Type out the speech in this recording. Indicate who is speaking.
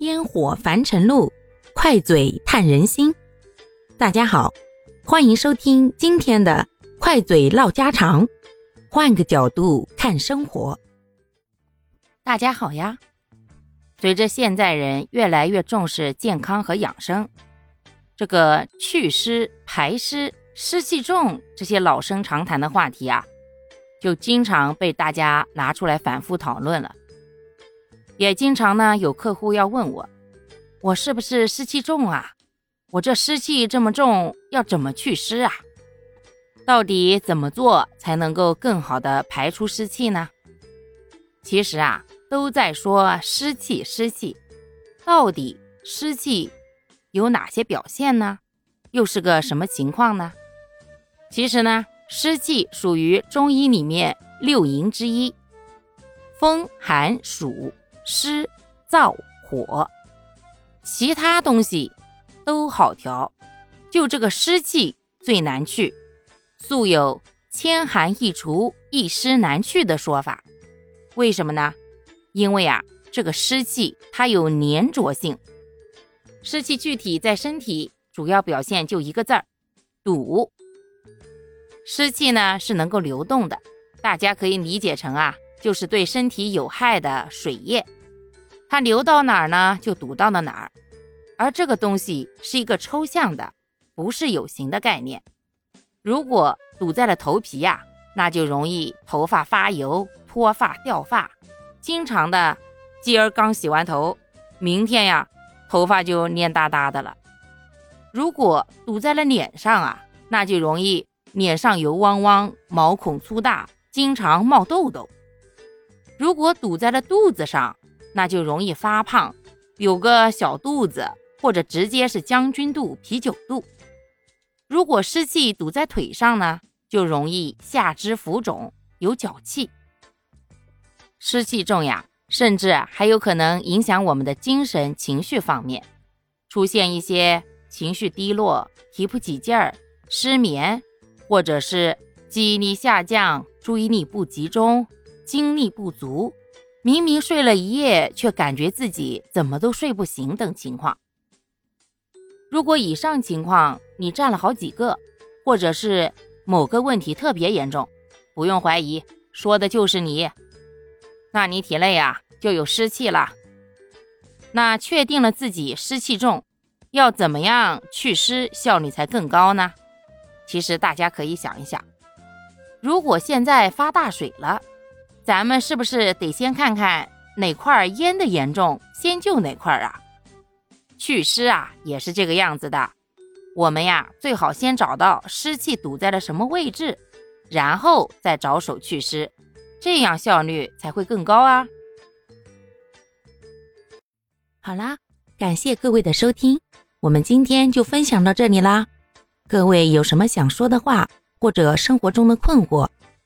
Speaker 1: 烟火凡尘路，快嘴探人心。大家好，欢迎收听今天的快嘴唠家常，换个角度看生活。大家好呀！随着现在人越来越重视健康和养生，这个祛湿、排湿、湿气重这些老生常谈的话题啊，就经常被大家拿出来反复讨论了。也经常呢有客户要问我，我是不是湿气重啊？我这湿气这么重，要怎么祛湿啊？到底怎么做才能够更好的排出湿气呢？其实啊，都在说湿气，湿气，到底湿气有哪些表现呢？又是个什么情况呢？其实呢，湿气属于中医里面六淫之一，风寒暑。湿、燥、火，其他东西都好调，就这个湿气最难去。素有“千寒易除，一湿难去”的说法。为什么呢？因为啊，这个湿气它有粘着性。湿气具体在身体主要表现就一个字儿：堵。湿气呢是能够流动的，大家可以理解成啊。就是对身体有害的水液，它流到哪儿呢，就堵到了哪儿。而这个东西是一个抽象的，不是有形的概念。如果堵在了头皮呀，那就容易头发发油、脱发、掉发，经常的，今儿刚洗完头，明天呀，头发就蔫哒哒的了。如果堵在了脸上啊，那就容易脸上油汪汪、毛孔粗大，经常冒痘痘。如果堵在了肚子上，那就容易发胖，有个小肚子，或者直接是将军肚、啤酒肚。如果湿气堵在腿上呢，就容易下肢浮肿，有脚气。湿气重呀，甚至还有可能影响我们的精神情绪方面，出现一些情绪低落、提不起劲儿、失眠，或者是记忆力下降、注意力不集中。精力不足，明明睡了一夜，却感觉自己怎么都睡不醒等情况。如果以上情况你占了好几个，或者是某个问题特别严重，不用怀疑，说的就是你。那你体内啊就有湿气了。那确定了自己湿气重，要怎么样祛湿效率才更高呢？其实大家可以想一想，如果现在发大水了。咱们是不是得先看看哪块淹的严重，先救哪块啊？祛湿啊，也是这个样子的。我们呀，最好先找到湿气堵在了什么位置，然后再着手祛湿，这样效率才会更高啊。好啦，感谢各位的收听，我们今天就分享到这里啦。各位有什么想说的话，或者生活中的困惑？